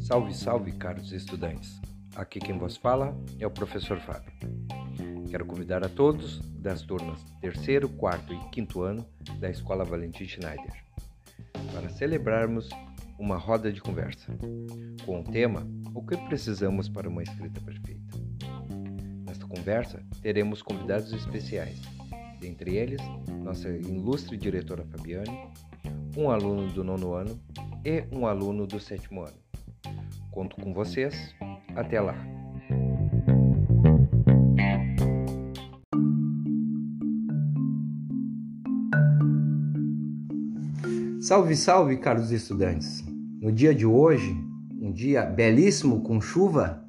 Salve, salve, caros estudantes! Aqui quem vos fala é o professor Fábio. Quero convidar a todos das turmas terceiro, quarto e quinto ano da Escola Valentim Schneider para celebrarmos uma roda de conversa com o tema O que precisamos para uma escrita perfeita. Nesta conversa teremos convidados especiais, dentre eles nossa ilustre diretora Fabiane, um aluno do nono ano e um aluno do sétimo ano. Conto com vocês. Até lá. Salve, salve, caros estudantes! No dia de hoje, um dia belíssimo com chuva,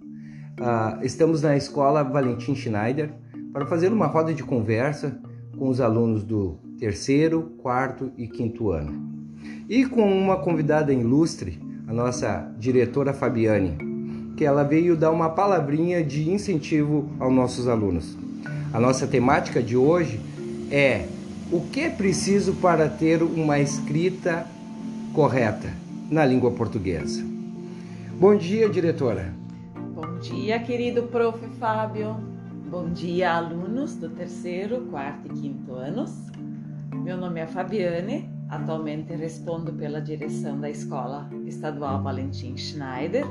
uh, estamos na escola Valentim Schneider para fazer uma roda de conversa com os alunos do terceiro, quarto e quinto ano. E com uma convidada ilustre, a nossa diretora Fabiane, que ela veio dar uma palavrinha de incentivo aos nossos alunos. A nossa temática de hoje é o que é preciso para ter uma escrita correta na língua portuguesa. Bom dia, diretora. Bom dia, querido prof. Fábio. Bom dia, alunos do terceiro, quarto e quinto anos. Meu nome é Fabiane Atualmente respondo pela direção da Escola Estadual Valentim Schneider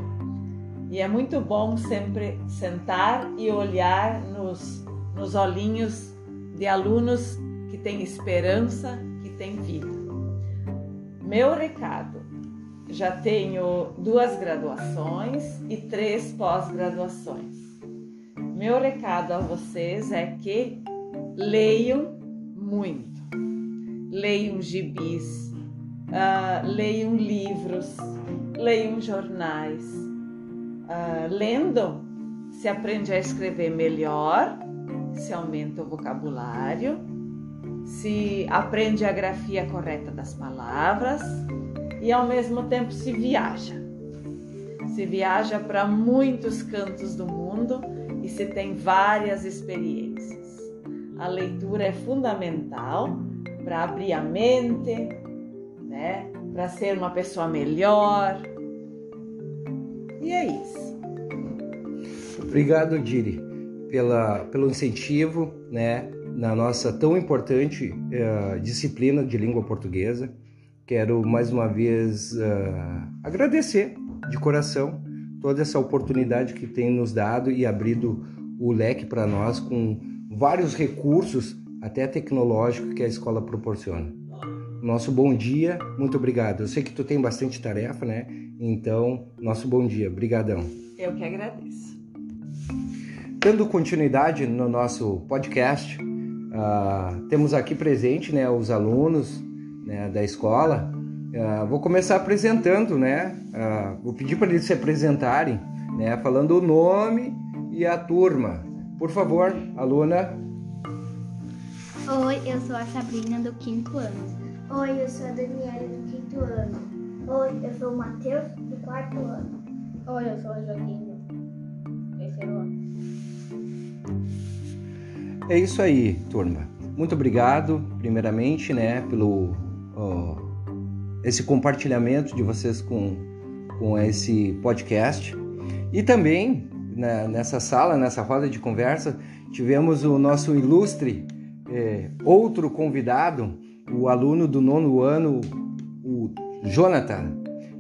e é muito bom sempre sentar e olhar nos, nos olhinhos de alunos que têm esperança, que têm vida. Meu recado: já tenho duas graduações e três pós-graduações. Meu recado a vocês é que leiam muito leiam gibis, uh, leiam livros, leiam jornais. Uh, lendo, se aprende a escrever melhor, se aumenta o vocabulário, se aprende a grafia correta das palavras e ao mesmo tempo se viaja. Se viaja para muitos cantos do mundo e se tem várias experiências. A leitura é fundamental para abrir a mente, né? Para ser uma pessoa melhor. E é isso. Obrigado, Diri, pela, pelo incentivo, né? Na nossa tão importante uh, disciplina de língua portuguesa. Quero mais uma vez uh, agradecer de coração toda essa oportunidade que tem nos dado e abrido o leque para nós com vários recursos até tecnológico que a escola proporciona. Nosso bom dia, muito obrigado. Eu sei que tu tem bastante tarefa, né? Então, nosso bom dia, brigadão. Eu que agradeço. Dando continuidade no nosso podcast, uh, temos aqui presente, né, os alunos né, da escola. Uh, vou começar apresentando, né? Uh, vou pedir para eles se apresentarem, né, falando o nome e a turma. Por favor, aluna Oi, eu sou a Sabrina do quinto ano. Oi, eu sou a Daniela do quinto ano. Oi, eu sou o Matheus do quarto ano. Oi, eu sou a Joaquim do terceiro ano. É isso aí, turma. Muito obrigado, primeiramente, né, pelo esse compartilhamento de vocês com, com esse podcast. E também né, nessa sala, nessa roda de conversa, tivemos o nosso ilustre é, outro convidado, o aluno do nono ano, o Jonathan,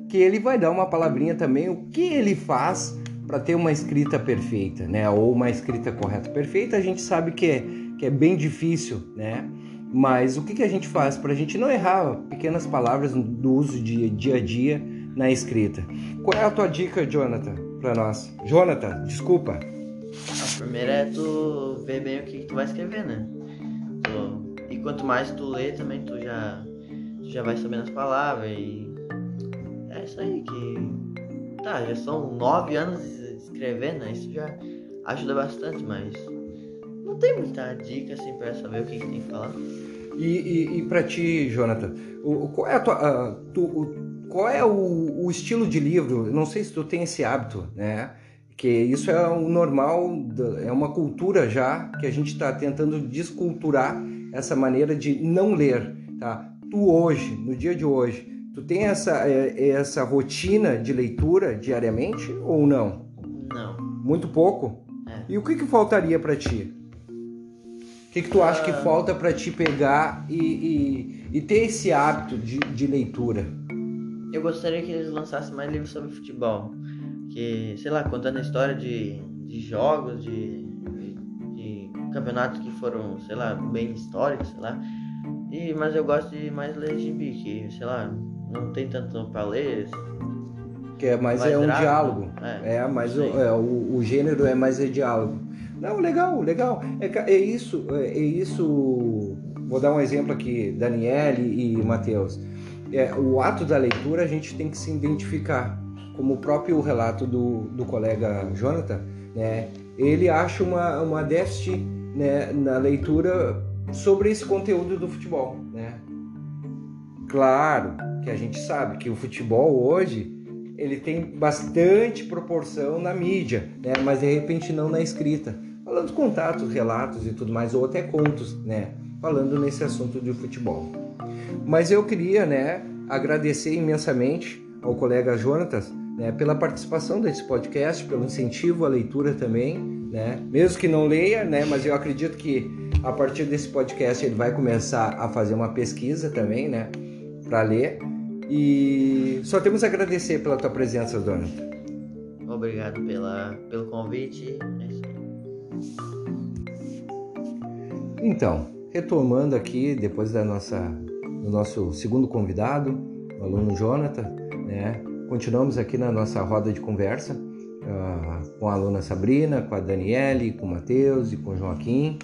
que ele vai dar uma palavrinha também o que ele faz para ter uma escrita perfeita, né? Ou uma escrita correta. Perfeita a gente sabe que é, que é bem difícil, né? Mas o que, que a gente faz para a gente não errar pequenas palavras do uso de dia a dia na escrita? Qual é a tua dica, Jonathan, para nós? Jonathan, desculpa. A primeira é tu ver bem o que, que tu vai escrever, né? E quanto mais tu lê também tu já, tu já vai sabendo as palavras e é isso aí que tá, já são nove anos escrevendo, né? Isso já ajuda bastante, mas não tem muita dica assim para saber o que, que, tem que falar. E, e, e para ti, Jonathan, o, qual é, a tua, a, tu, o, qual é o, o, estilo de livro? Não sei se tu tem esse hábito, né? Que isso é o normal, é uma cultura já que a gente está tentando desculturar essa maneira de não ler, tá? tu hoje, no dia de hoje, tu tem essa, é, essa rotina de leitura diariamente ou não? Não. Muito pouco? É. E o que, que faltaria para ti? O que, que tu acha que Ah. falta para ti pegar e, e, e ter esse hábito de, de leitura? Eu gostaria que eles lançassem mais livros sobre futebol. Que, sei lá, contando a história de, de jogos, de, de, de campeonatos que foram, sei lá, bem históricos, sei lá. E, mas eu gosto de mais ler gibi, que, sei lá, não tem tanto pra ler. Que é Mais é um diálogo. É, É, mas o, é, o, o gênero é mais é diálogo. Não, legal, legal. É, é isso, é, é isso. Vou dar um exemplo aqui, Daniele e Matheus. É, o ato da leitura a gente tem que se identificar, como o próprio relato do, do colega Jonathan, né? Ele acha uma, uma déficit né, na leitura sobre esse conteúdo do futebol, né? Claro que a gente sabe que o futebol hoje ele tem bastante proporção na mídia, né? Mas de repente não na escrita. Falando contatos, relatos e tudo mais, ou até contos, né? Falando nesse assunto de futebol. Mas eu queria, né, agradecer imensamente ao colega Jonatas, né, pela participação desse podcast, pelo incentivo à leitura também, né? Mesmo que não leia, né, mas eu acredito que a partir desse podcast ele vai começar a fazer uma pesquisa também, né, para ler. E só temos a agradecer pela tua presença, Dona. Obrigado pela, pelo convite. É. Então, retomando aqui, depois da nossa, do nosso segundo convidado, o aluno Jonathan, né? Continuamos aqui na nossa roda de conversa ah, com a aluna Sabrina, com a Daniele, com o Matheus e com o Joaquim.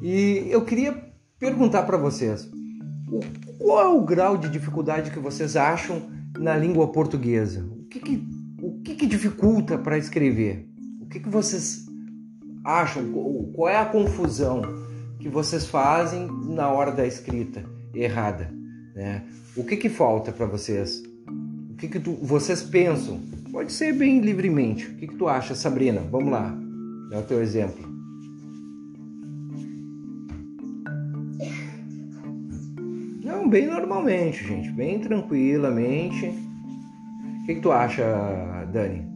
E eu queria perguntar para vocês, o- qual é o grau de dificuldade que vocês acham na língua portuguesa? O que, que, o que, que dificulta para escrever? O que, que vocês acham? Qual é a confusão que vocês fazem na hora da escrita errada? Né? O que, que falta para vocês? Que, que tu- vocês pensam? Pode ser bem livremente. O que, que tu acha, Sabrina? Vamos lá. É o teu exemplo. Não, bem normalmente, gente. Bem tranquilamente. O que, que tu acha, Dani?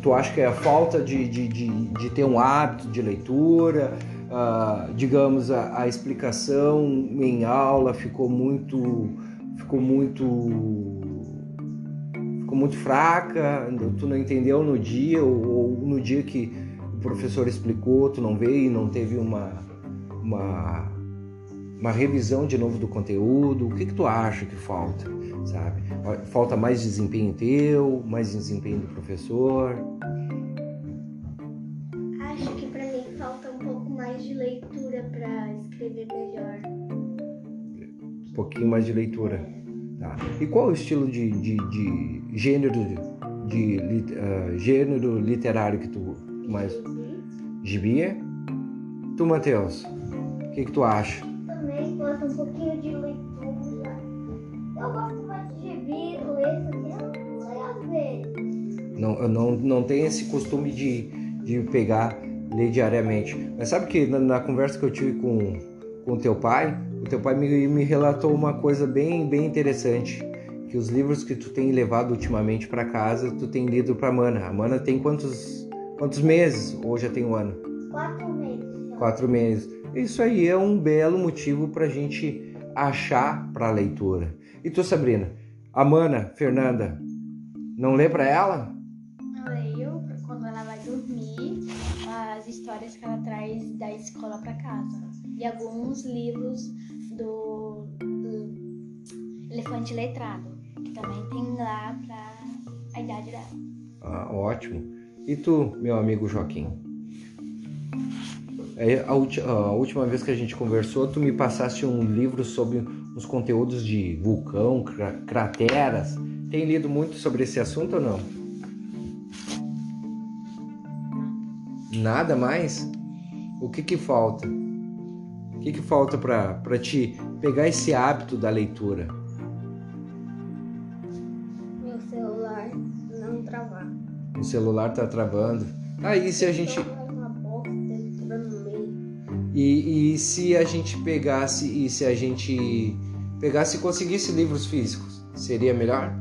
Tu acha que é a falta de, de, de, de ter um hábito de leitura? ah, digamos, a, a explicação em aula ficou muito. ficou muito. Ficou muito fraca, tu não entendeu no dia, ou, ou no dia que o professor explicou, tu não veio e não teve uma. uma uma revisão de novo do conteúdo, o que, que tu acha que falta, sabe? Falta mais desempenho teu, mais desempenho do professor? Acho que pra mim falta um pouco mais de leitura pra escrever melhor. Um pouquinho mais de leitura. Tá. E qual é o estilo de, de, de gênero, de, ah, gênero literário que tu mais... Gibi? é? Tu, Matheus, o que, que tu acha? Também falta um pouquinho de leitura. Eu gosto mais de gibi, ler leio às vezes. Não, eu não, não tenho esse costume de, de pegar, ler diariamente. Mas sabe que na, na conversa que eu tive com com o teu pai, o teu pai me, me relatou uma coisa bem, bem interessante. Que os livros que tu tem levado ultimamente para casa, tu tem lido para Mana. A Mana tem quantos, quantos meses? Ou já tem um ano? Quatro meses. Quatro meses. Isso aí é um belo motivo para a gente achar para leitura. E tu, Sabrina? A Mana, Fernanda, não lê para ela? Eu leio quando ela vai dormir as histórias que ela traz da escola para casa. E alguns livros do, do Elefante Letrado, que também tem lá para a idade dela. Ah, ótimo. E tu, meu amigo Joaquim? É, a, ulti- a última vez que a gente conversou, tu me passaste um livro sobre os conteúdos de vulcão, cra- crateras. Tem lido muito sobre esse assunto ou não? Nada mais? O que que falta? O que que falta para ti pegar esse hábito da leitura? Meu celular não travar. O celular tá travando. Aí se a gente uma bosta, entrando no meio. E, e se a gente pegasse e se a gente pegasse e conseguisse livros físicos, seria melhor?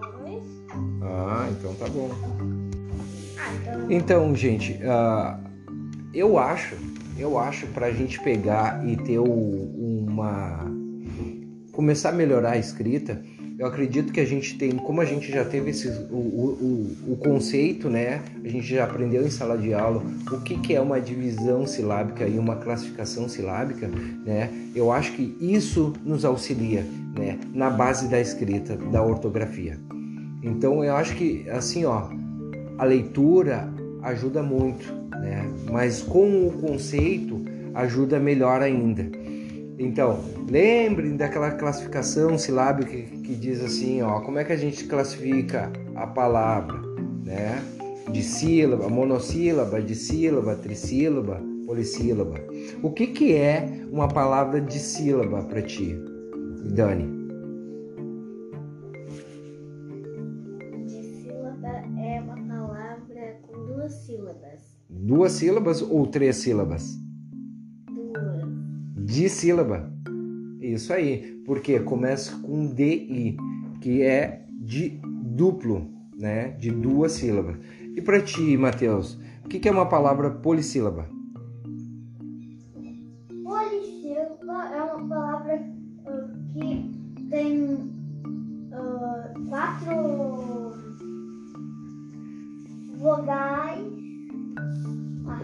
Talvez. Ah, então tá bom. Ah, então. Então, gente, ah, eu acho, eu acho para a gente pegar e ter uma começar a melhorar a escrita, eu acredito que a gente tem, como a gente já teve esse, o, o, o conceito, né? A gente já aprendeu em sala de aula o que, que é uma divisão silábica e uma classificação silábica, né? Eu acho que isso nos auxilia, né? Na base da escrita, da ortografia. Então eu acho que assim, ó, a leitura ajuda muito, né? Mas com o conceito ajuda melhor ainda. Então, lembrem daquela classificação silábica que, que diz assim, ó, como é que a gente classifica a palavra, né? De sílaba, monossílaba, dissílaba, trissílaba, polissílaba. O que que é uma palavra de sílaba para ti, Dani? Duas sílabas ou três sílabas? Duas. de sílaba. Isso aí, porque começa com DI, que é de duplo, né? De duas sílabas. E para ti, Matheus, o que que é uma palavra? Polissílaba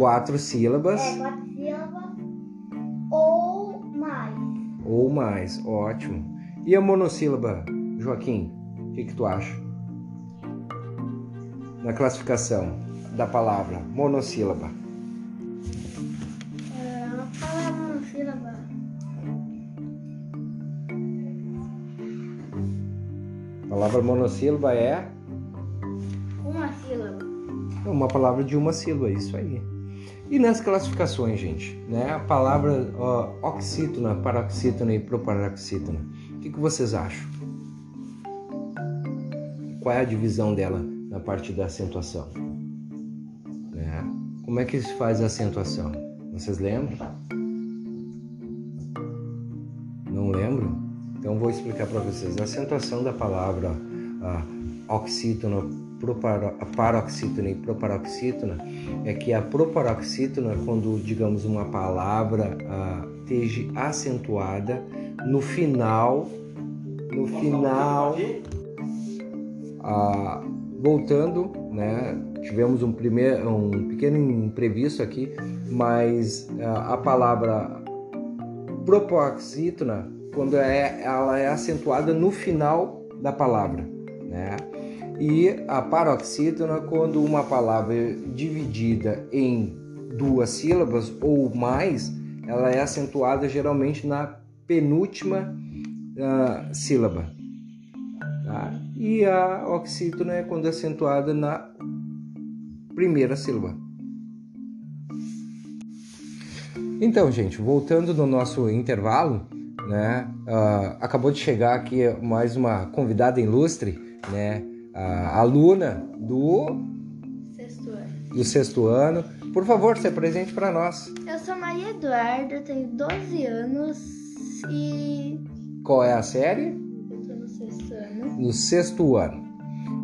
Quatro sílabas é, quatro sílabas ou mais. ou mais, ótimo. E a monossílaba, Joaquim, o que que tu acha? Na classificação da palavra monossílaba. É uma palavra monossílaba. A palavra monossílaba é Uma sílaba. uma palavra de uma sílaba, isso aí. E nas classificações, gente, né? A palavra ó, oxítona, paroxítona e proparoxítona. O que, que vocês acham? Qual é a divisão dela na parte da acentuação? Né? Como é que se faz a acentuação? Vocês lembram? Não lembram? Então vou explicar para vocês. A acentuação da palavra ah, oxítona, paroxítona e proparoxítona é que a proparoxítona, quando digamos uma palavra ah, esteja acentuada no final, no final, ah, voltando, né? Tivemos um primeiro, um pequeno imprevisto aqui, mas ah, a palavra propoxítona, quando é, ela é acentuada no final da palavra, né? E a paroxítona, quando uma palavra é dividida em duas sílabas ou mais, ela é acentuada geralmente na penúltima ah, sílaba. Tá? E a oxítona é quando é acentuada na primeira sílaba. Então, gente, voltando no nosso intervalo, né? ah, acabou de chegar aqui mais uma convidada ilustre, né? A aluna do, Sexto ano. do sexto ano. Por favor, se apresente para nós. Eu sou Maria Eduarda, tenho 12 anos e Qual é a série? eu tô no sexto ano. no sexto ano.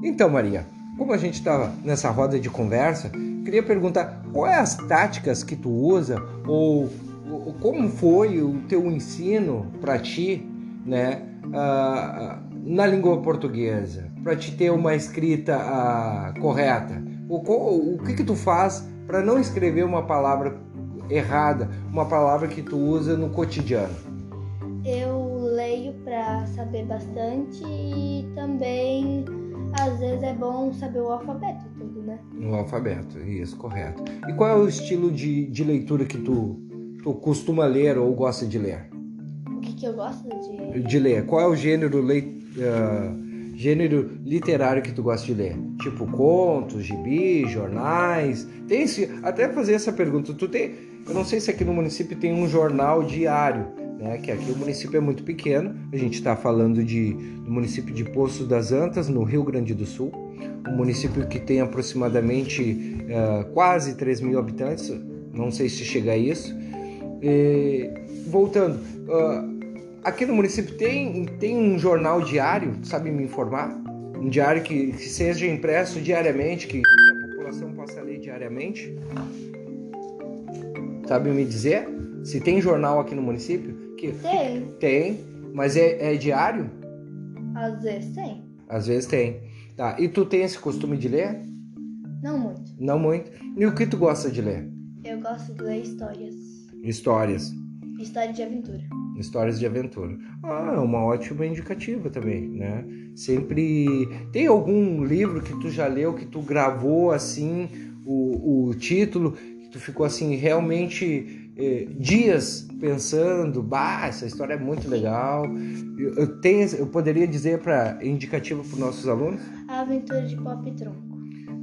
Então, Maria, como a gente está nessa roda de conversa, queria perguntar quais as táticas que tu usa ou, ou como foi o teu ensino para ti, né, ah, na língua portuguesa, para te ter uma escrita ah, correta. O, co- o que que tu faz para não escrever uma palavra errada, uma palavra que tu usa no cotidiano? Eu leio pra saber bastante e também às vezes é bom saber o alfabeto tudo, né? No alfabeto, isso, correto. E qual é o estilo de, de leitura que tu, tu costuma ler ou gosta de ler? O que, que eu gosto de. De ler. Qual é o gênero, lei, ah, gênero literário que tu gosta de ler? Tipo contos, gibi, jornais? Tem esse, até fazer essa pergunta. Tu tem, eu não sei se aqui no município tem um jornal diário, né? Que aqui o município é muito pequeno. A gente está falando de, do município de Poços das Antas, no Rio Grande do Sul. Um município que tem aproximadamente ah, quase 3 mil habitantes. Não sei se chega a isso. E, voltando, ah, aqui no município tem, tem um jornal diário, sabe me informar? Um diário que, que seja impresso diariamente, que, que a população possa ler diariamente? Sabe me dizer? Se tem jornal aqui no município? Que, Tem, tem, mas é, é diário? às vezes tem. Às vezes tem. Tá. E tu tem esse costume de ler? Não muito. Não muito. E o que tu gosta de ler? Eu gosto de ler histórias. Histórias. História de aventura. Histórias de aventura. Ah, é uma ótima indicativa também, né? Sempre. Tem algum livro que tu já leu, que tu gravou assim, o, o título, que tu ficou assim, realmente eh, dias pensando, bah, essa história é muito legal. Eu, eu, tenho, eu poderia dizer para indicativa para os nossos alunos? A aventura de Pop e Tronco.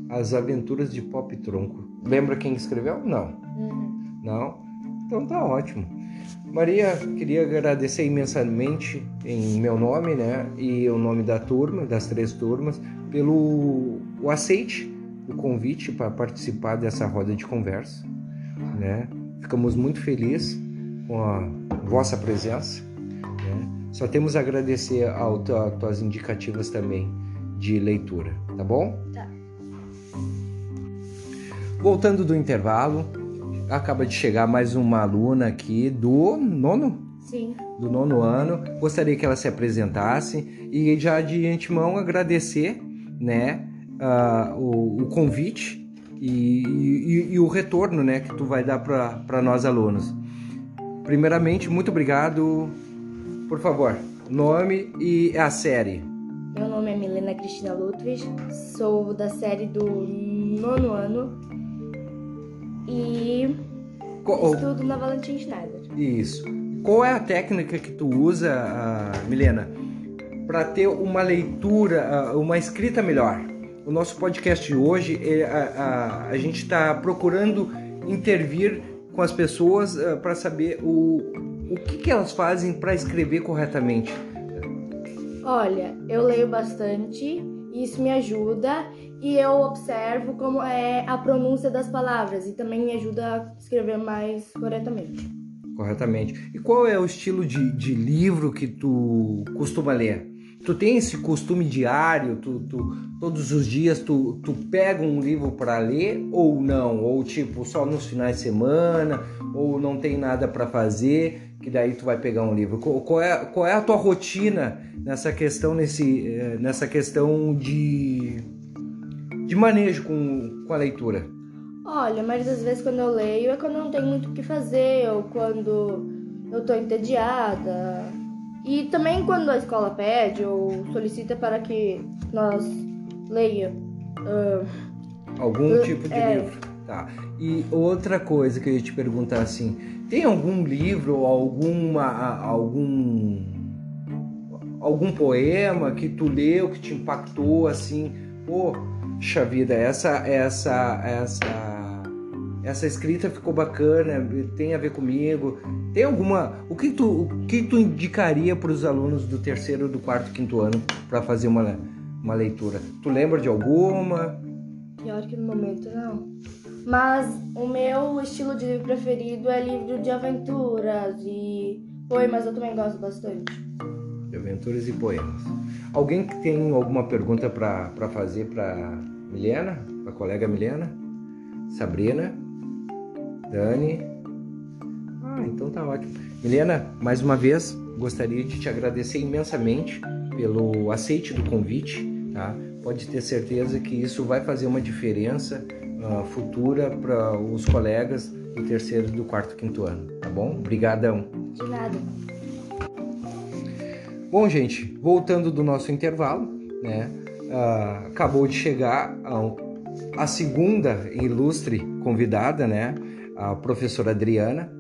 As Aventuras de Pop Tronco. Lembra quem escreveu? Não. Uhum. Não? Então tá ótimo. Maria, queria agradecer imensamente em meu nome, né, e o nome da turma, das três turmas, pelo o aceite o convite para participar dessa roda de conversa, né? Ficamos muito felizes com a vossa presença, né? Só temos a agradecer ao as tuas indicativas também de leitura, tá bom? Tá. Voltando do intervalo, acaba de chegar mais uma aluna aqui do nono, Sim. do nono ano. Gostaria que ela se apresentasse e já de antemão agradecer, né, ah, o, o convite e, e- e o retorno, né, que tu vai dar para nós alunos. Primeiramente, muito obrigado. Por favor, nome e a série. Meu nome é Milena Cristina Ludwig, sou da série do nono ano e estudo na Valentim Schneider. Isso. Qual é a técnica que tu usa, ah, Milena, para ter uma leitura, ah, uma escrita melhor? O nosso podcast de hoje, é, a, a- a gente está procurando intervir com as pessoas para saber o, o que, que elas fazem para escrever corretamente. Olha, eu leio bastante, isso me ajuda e eu observo como é a pronúncia das palavras e também me ajuda a escrever mais corretamente. Corretamente. E qual é o estilo de, de livro que tu costuma ler? Tu tem esse costume diário? Tu, tu- todos os dias tu, tu pega um livro para ler ou não? Ou tipo, só nos finais de semana? Ou não tem nada para fazer? Que daí tu vai pegar um livro. Qual, é, qual é a tua rotina nessa questão, nesse, eh, nessa questão de, de manejo com, com a leitura? Olha, mas às vezes quando eu leio é quando eu não tenho muito o que fazer ou quando eu tô entediada. E também quando a escola pede ou solicita para que nós leia. ah, Algum Uh, tipo de é. livro. Tá. E outra coisa que eu ia te perguntar assim, tem algum livro ou alguma algum algum poema que tu leu que te impactou assim, poxa vida, essa essa essa essa escrita ficou bacana, tem a ver comigo. Tem alguma, o que tu o que tu indicaria para os alunos do terceiro, do quarto, quinto ano para fazer uma uma leitura? Tu lembra de alguma? Pior que no momento não. Mas o meu estilo de livro preferido é livro de aventuras e poemas eu também gosto bastante. Aventuras e poemas. Alguém que tem alguma pergunta para fazer para Milena, para a colega Milena? Sabrina? Dani? Ah, então tá ótimo. Milena, mais uma vez, gostaria de te agradecer imensamente pelo aceite do convite, tá? Pode ter certeza que isso vai fazer uma diferença ah, futura para os colegas do terceiro, do quarto, quinto ano, tá bom? Obrigadão. De nada. Bom, gente, voltando do nosso intervalo, né? ah, acabou de chegar a, a segunda ilustre convidada, né? A professora Adriana.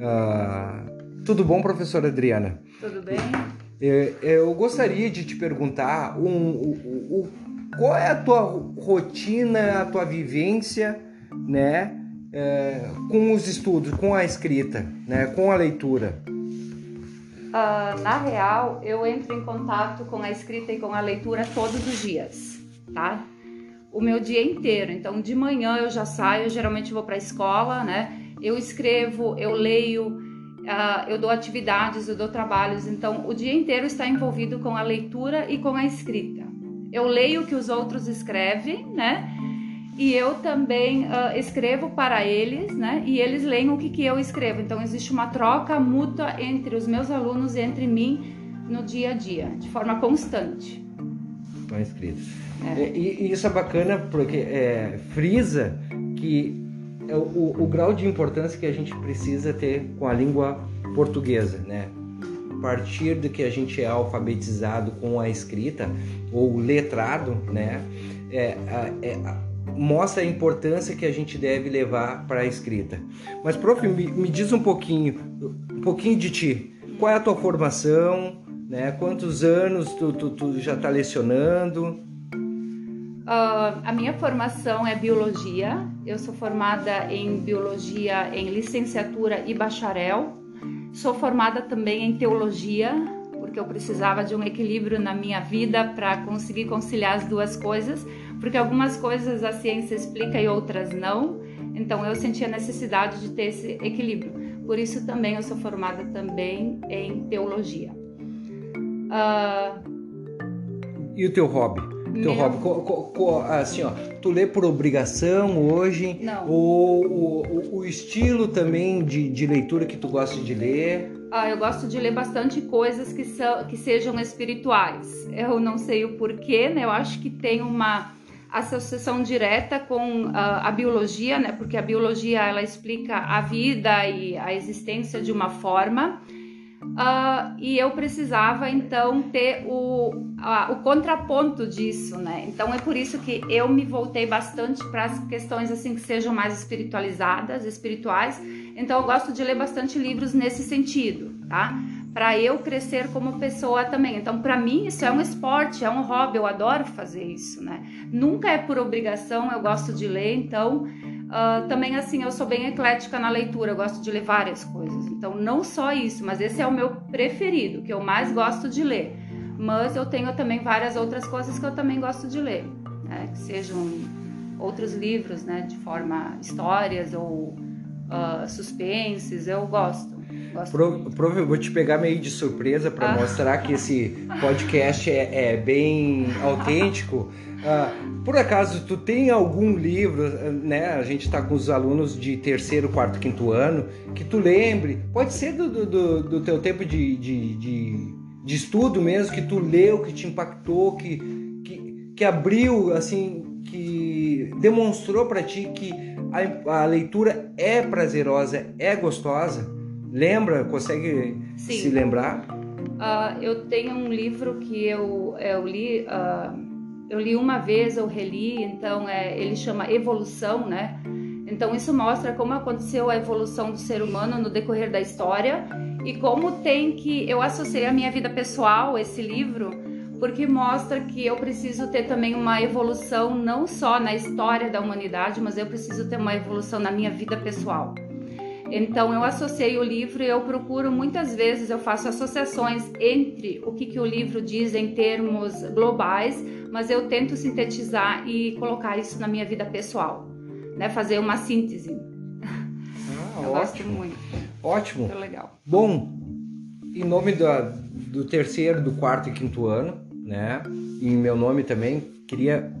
Ah, tudo bom, professora Adriana? Tudo bem? Eh, Eu gostaria de te perguntar um, o- o- qual é a tua rotina, a tua vivência, né? eh, com os estudos, com a escrita, né? Com a leitura. Ah, na real, eu entro em contato com a escrita e com a leitura todos os dias, tá? O meu dia inteiro. Então, de manhã eu já saio, geralmente vou para a escola, né? Eu escrevo, eu leio, Uh, eu dou atividades, eu dou trabalhos, então o dia inteiro está envolvido com a leitura e com a escrita. Eu leio o que os outros escrevem, né? E eu também uh, escrevo para eles, né? E eles leem o que, que eu escrevo. Então existe uma troca mútua entre os meus alunos e entre mim no dia a dia, de forma constante. Com a escrita. É. E, e, isso é bacana porque é, frisa que é o, o, grau de importância que a gente precisa ter com a língua portuguesa, né? A partir do que a gente é alfabetizado com a escrita ou letrado, né? É, é, mostra a importância que a gente deve levar para a escrita. Mas, prof, me, me, diz um pouquinho, um pouquinho de ti. Qual é a tua formação? Né? Quantos anos tu, tu, tu já está lecionando? Uh, a minha formação é biologia. Eu sou formada em biologia em licenciatura e bacharel. Sou formada também em teologia, porque eu precisava de um equilíbrio na minha vida para conseguir conciliar as duas coisas, porque algumas coisas a ciência explica e outras não. Então eu senti a necessidade de ter esse equilíbrio. Por isso também eu sou formada também em teologia. Uh... E o teu hobby? Teu Meu... hobby, co, co, co, assim, ó, tu lê por obrigação hoje? Não. Ou o, o, estilo também de, de leitura que tu gosta de ler? Ah, eu gosto de ler bastante coisas que, são, que sejam espirituais. Eu não sei o porquê, né? Eu acho que tem uma associação direta com uh, a biologia, né? Porque a biologia ela explica a vida e a existência de uma forma Uh, e eu precisava então ter o, uh, o contraponto disso, né? Então é por isso que eu me voltei bastante para as questões assim que sejam mais espiritualizadas, espirituais. Então eu gosto de ler bastante livros nesse sentido, tá? Para eu crescer como pessoa também. Então para mim isso é um esporte, é um hobby, eu adoro fazer isso, né? Nunca é por obrigação, eu gosto de ler, então Uh, também assim, eu sou bem eclética na leitura, eu gosto de ler várias coisas. Então, não só isso, mas esse é o meu preferido, que eu mais gosto de ler. Mas eu tenho também várias outras coisas que eu também gosto de ler, né? que sejam outros livros, né, de forma histórias ou uh, suspenses, eu gosto. Pro, prof, eu vou te pegar meio de surpresa para ah. mostrar que esse podcast é, é bem autêntico. Uh, por acaso, tu tem algum livro, né? A gente está com os alunos de terceiro, quarto, quinto ano, que tu lembre, pode ser do, do, do teu tempo de, de, de, de, estudo mesmo, que tu leu, que te impactou, que, que, que abriu, assim, que demonstrou para ti que a, a leitura é prazerosa, é gostosa. Lembra? Consegue Sim. se lembrar? Uh, eu tenho um livro que eu, eu li, uh, eu li uma vez, eu reli, então é, ele chama Evolução, né? Então isso mostra como aconteceu a evolução do ser humano no decorrer da história e como tem que eu associei a minha vida pessoal esse livro porque mostra que eu preciso ter também uma evolução não só na história da humanidade, mas eu preciso ter uma evolução na minha vida pessoal. Então eu associei o livro e eu procuro muitas vezes eu faço associações entre o que, que o livro diz em termos globais, mas eu tento sintetizar e colocar isso na minha vida pessoal, né? Fazer uma síntese. Ah, eu ótimo. gosto muito. Ótimo. Muito legal. Bom, em nome do, do terceiro, do quarto e quinto ano, né? Em meu nome também, queria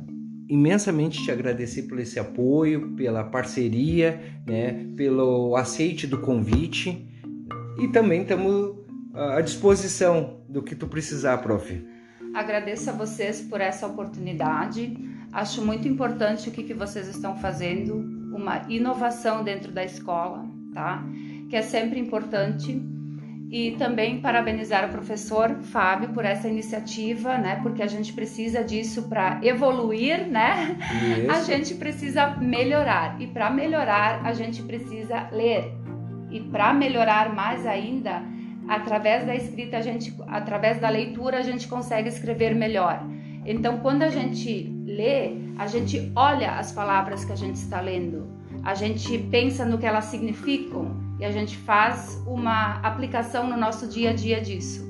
imensamente te agradecer por esse apoio, pela parceria, né, pelo aceite do convite e também estamos à disposição do que tu precisar, prof. Agradeço a vocês por essa oportunidade. Acho muito importante o que, que vocês estão fazendo, uma inovação dentro da escola, tá? Que é sempre importante e também parabenizar o professor Fábio por essa iniciativa, né? Porque a gente precisa disso para evoluir, né? Isso. A gente precisa melhorar e para melhorar a gente precisa ler e para melhorar mais ainda, através da escrita a gente, através da leitura a gente consegue escrever melhor. Então, quando a gente lê, a gente olha as palavras que a gente está lendo, a gente pensa no que elas significam e a gente faz uma aplicação no nosso dia a dia disso.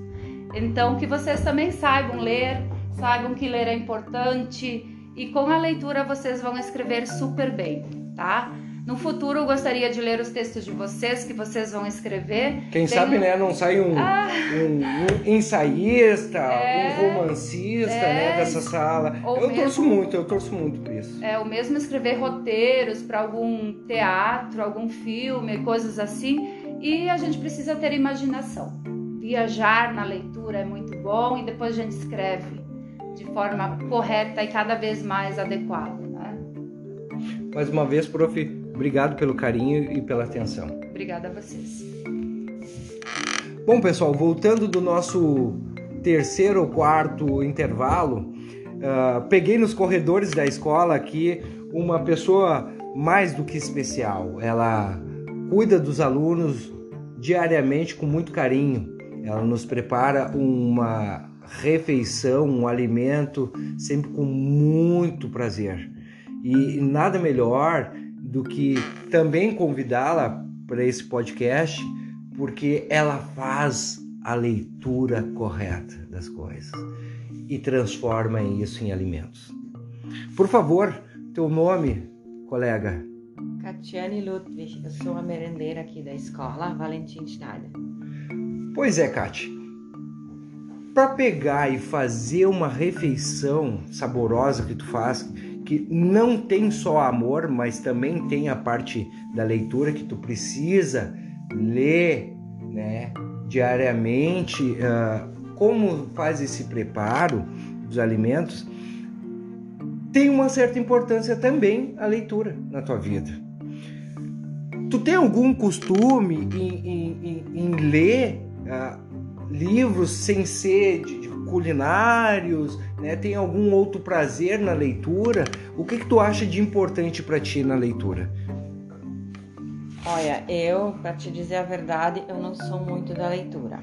Então, que vocês também saibam ler, saibam que ler é importante e com a leitura vocês vão escrever super bem, tá? No futuro, eu gostaria de ler os textos de vocês, que vocês vão escrever. Quem Tem sabe, um- né, não sai um, Ah. um- um ensaísta, É. um romancista, É. né, dessa sala. Ou eu mesmo- torço muito, eu torço muito por isso. É, ou mesmo escrever roteiros para algum teatro, algum filme, coisas assim. E a gente precisa ter imaginação. Viajar na leitura é muito bom e depois a gente escreve de forma correta e cada vez mais adequada. Né? Mais uma vez, prof, obrigado pelo carinho e pela atenção. Obrigada a vocês. Bom, pessoal, voltando do nosso terceiro ou quarto intervalo, ah, peguei nos corredores da escola aqui uma pessoa mais do que especial. Ela cuida dos alunos diariamente com muito carinho. Ela nos prepara uma refeição, um alimento sempre com muito prazer. E nada melhor do que também convidá-la para esse podcast, porque ela faz a leitura correta das coisas e transforma isso em alimentos. Por favor, teu nome, colega. Catiane Ludwig, eu sou a merendeira aqui da escola Valentim Schneider. Pois é, Kate. Para pegar e fazer uma refeição saborosa que tu faz, que não tem só amor, mas também tem a parte da leitura que tu precisa ler, né, diariamente, ah, como faz esse preparo dos alimentos, tem uma certa importância também a leitura na tua vida. Tu tem algum costume em, em- em- em ler ah, livros sem ser de culinários? Né? Tem algum outro prazer na leitura? O que, que tu acha de importante para ti na leitura? Olha, eu, para te dizer a verdade, eu não sou muito da leitura.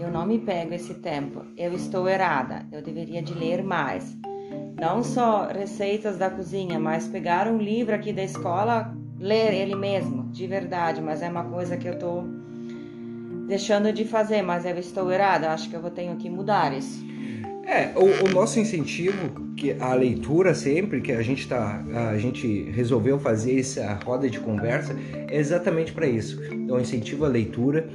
Eu não me pego esse tempo. Eu estou errada. Eu deveria de ler mais. Não só receitas da cozinha, mas pegar um livro aqui da escola, ler ele mesmo, de verdade. Mas é uma coisa que eu tô deixando de fazer, mas eu estou errada. Acho que eu vou tenho que mudar isso. É, o, o nosso incentivo, que a leitura sempre, que a gente tá, a gente resolveu fazer essa roda de conversa, é exatamente para isso. Um incentivo à leitura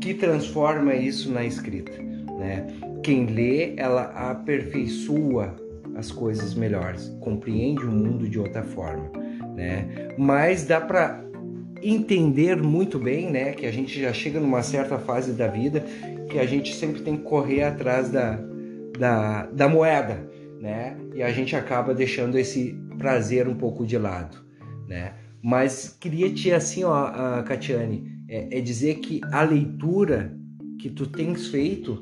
que transforma isso na escrita, né? Quem lê, ela aperfeiçoa as coisas melhores, compreende o mundo de outra forma, né? Mas dá para entender muito bem, né, que a gente já chega numa certa fase da vida que a gente sempre tem que correr atrás da, da, da moeda, né? E a gente acaba deixando esse prazer um pouco de lado, né? Mas queria te assim, ó, a Catiane, é, é dizer que a leitura que tu tens feito,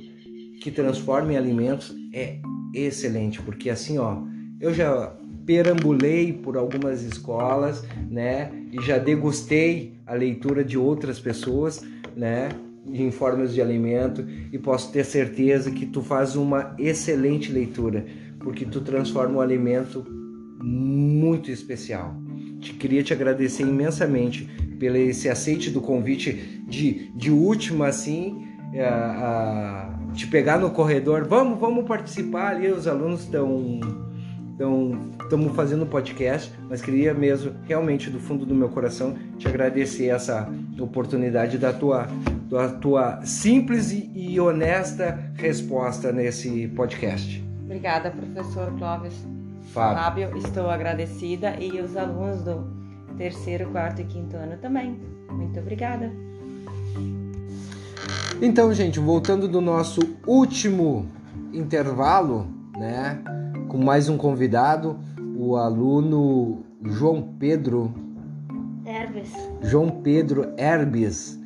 que transforma em alimentos, é excelente, porque assim, ó, eu já perambulei por algumas escolas, né? E já degustei a leitura de outras pessoas, né? Em formas de alimento e posso ter certeza que tu faz uma excelente leitura, porque tu transforma um alimento muito especial. Te queria te agradecer imensamente pelo esse aceite do convite de, de última assim, a, a, te pegar no corredor, vamos, vamos participar ali, os alunos estão então, estamos fazendo um podcast, mas queria mesmo, realmente, do fundo do meu coração, te agradecer essa oportunidade da tua, da tua simples e, e honesta resposta nesse podcast. Obrigada, professor Clóvis. Fábio. Fábio, estou agradecida e os alunos do terceiro, quarto e quinto ano também. Muito obrigada. Então, gente, voltando do nosso último intervalo, né, com mais um convidado, o aluno João Pedro, Hermes. João Pedro Herbes.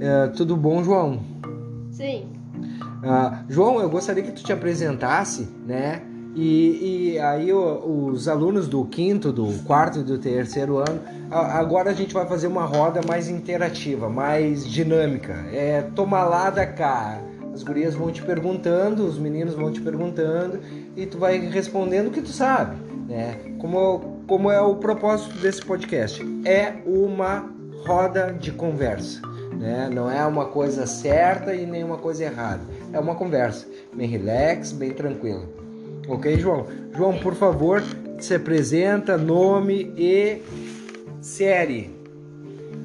É, tudo bom, João? Sim. Ah, João, eu gostaria que tu te apresentasse, né? E, e aí o- os alunos do quinto, do quarto e do terceiro ano, a- agora a gente vai fazer uma roda mais interativa, mais dinâmica. É tomar lá da cá. As gurias vão te perguntando, os meninos vão te perguntando e tu vai respondendo o que tu sabe, né? Como, como é o propósito desse podcast? É uma roda de conversa, né? Não é uma coisa certa e nem uma coisa errada. É uma conversa bem relax, bem tranquila. Ok, João? João, por favor, se apresenta, nome e série?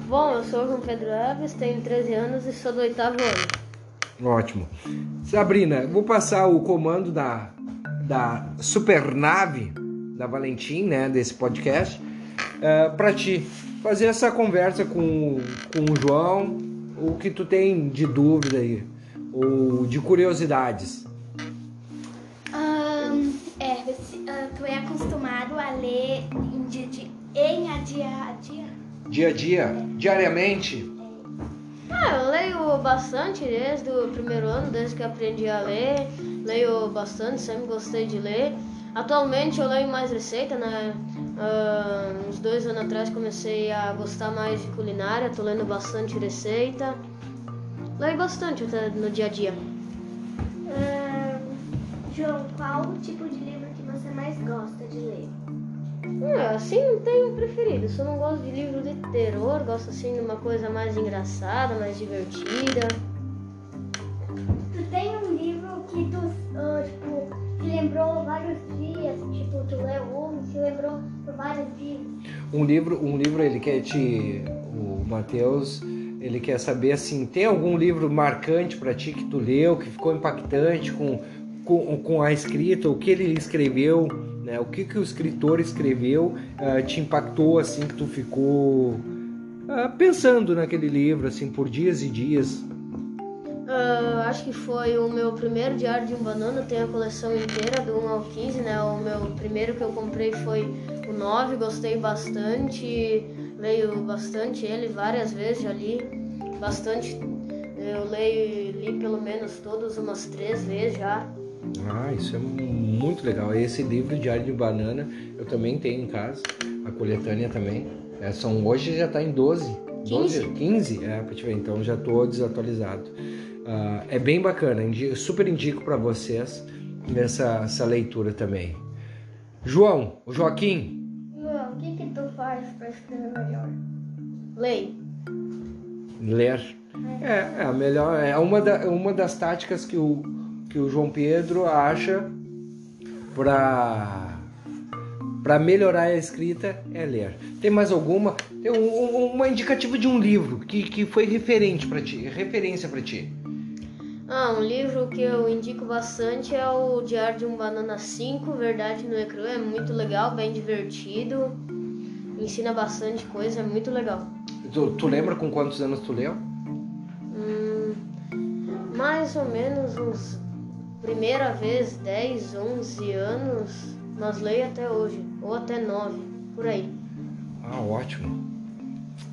Bom, eu sou o João Pedro Alves, tenho 13 anos e sou do oitavo ano. Ótimo. Sabrina, vou passar o comando da, da supernave da Valentim, né, desse podcast, uh, para ti fazer essa conversa com, com o João, o que tu tem de dúvida aí, ou de curiosidades. Ahn, é, ah, tu é acostumado a ler em dia, em a dia a dia? Dia a dia, diariamente? Ah, eu leio bastante desde o primeiro ano, desde que aprendi a ler. Leio bastante, sempre gostei de ler. Atualmente eu leio mais receita, né? Ah, uns dois anos atrás comecei a gostar mais de culinária, tô lendo bastante receita. Leio bastante até no dia a dia. Ahn, João, qual tipo de assim não tenho preferido. Só não gosto de livro de terror, gosto assim de uma coisa mais engraçada, mais divertida. Tu tem um livro que tu, ah, tipo, te lembrou vários dias, tipo, tu leu um e se lembrou por vários dias. Um livro, um livro ele quer te, o Matheus, ele quer saber assim, tem algum livro marcante para ti que tu leu, que ficou impactante com, com, com a escrita, o que ele escreveu, né? O que que o escritor escreveu ah, te impactou assim que tu ficou ah, pensando naquele livro assim por dias e dias. Ah, acho que foi o meu primeiro diário de um banana, tem a coleção inteira do 1 ao 15, né? O meu primeiro que eu comprei foi o 9, gostei bastante, leio bastante ele várias vezes, já li bastante. Eu leio li pelo menos todos umas três vezes já. Ah, isso é muito legal. Esse livro Diário de Banana eu também tenho em casa, a coletânea também. É, são hoje já está em 12, 12, 15, é, pra te ver, então já estou desatualizado. Ah, é bem bacana, super indico para vocês essa, essa leitura também. João, o Joaquim, João, o que que tu faz pra escrever melhor? Leio. ler. É, é a melhor, é uma, da, uma das táticas que o, que o João Pedro acha para para melhorar a escrita é ler. Tem mais alguma? Tem um- um- uma indicativa de um livro que, que foi referente para ti, referência para ti. Ah, um livro que eu indico bastante é o Diário de um Banana 5, Verdade no Ecrã. É muito legal, bem divertido. Ensina bastante coisa, é muito legal. Tu, tu lembra com quantos anos tu leu? Hum, mais ou menos uns. Primeira vez, 10, 11 anos, mas leio até hoje. Ou até 9, por aí. Ah, ótimo.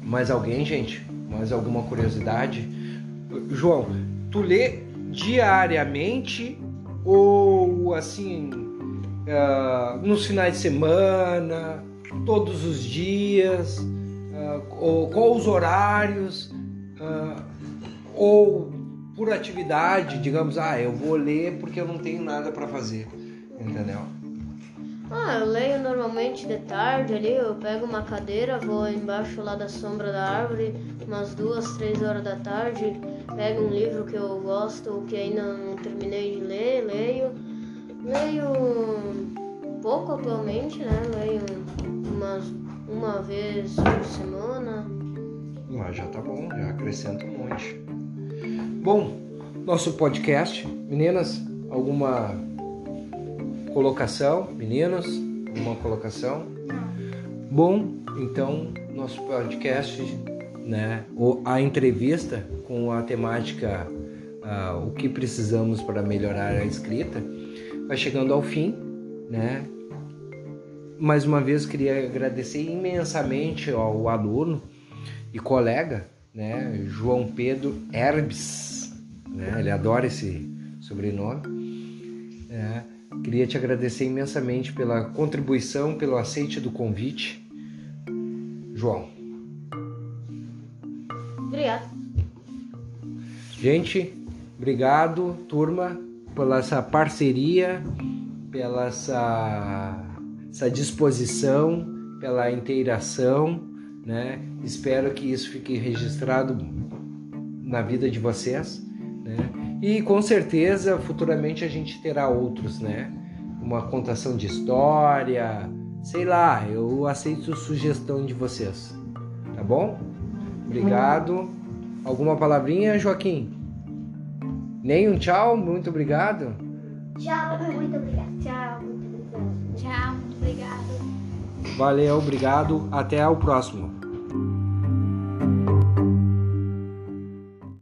Mais alguém, gente? Mais alguma curiosidade? João, tu lê diariamente ou assim ah, nos finais de semana, todos os dias, ah, ou qual os horários, ah, ou por atividade, digamos, ah, eu vou ler porque eu não tenho nada para fazer, entendeu? Ah, eu leio normalmente de tarde ali, eu pego uma cadeira, vou embaixo lá da sombra da árvore, umas duas, três horas da tarde, pego um livro que eu gosto ou que ainda não terminei de ler, leio. Leio pouco atualmente, né? Leio umas, uma vez por semana. Ah, já tá bom, já acrescenta um monte. Bom, nosso podcast, meninas, alguma colocação? Meninos, alguma colocação? Bom, então nosso podcast, né, a entrevista com a temática ah, o que precisamos para melhorar a escrita, vai chegando ao fim, né? Mais uma vez queria agradecer imensamente ao aluno e colega, né, João Pedro Herbes, né, ele adora esse sobrenome. né. Queria te agradecer imensamente pela contribuição, pelo aceite do convite, João. Obrigado. Gente, obrigado, turma, pela essa parceria, pela essa, essa disposição, pela inteiração, né? Espero que isso fique registrado na vida de vocês, né? E com certeza futuramente a gente terá outros, né? Uma contação de história, sei lá, eu aceito sugestão de vocês. Tá bom? Obrigado. Alguma palavrinha, Joaquim? Nem um tchau? Muito obrigado. Tchau, muito obrigada. Tchau, muito obrigada. Tchau, muito obrigada. Valeu, obrigado. Até o próximo.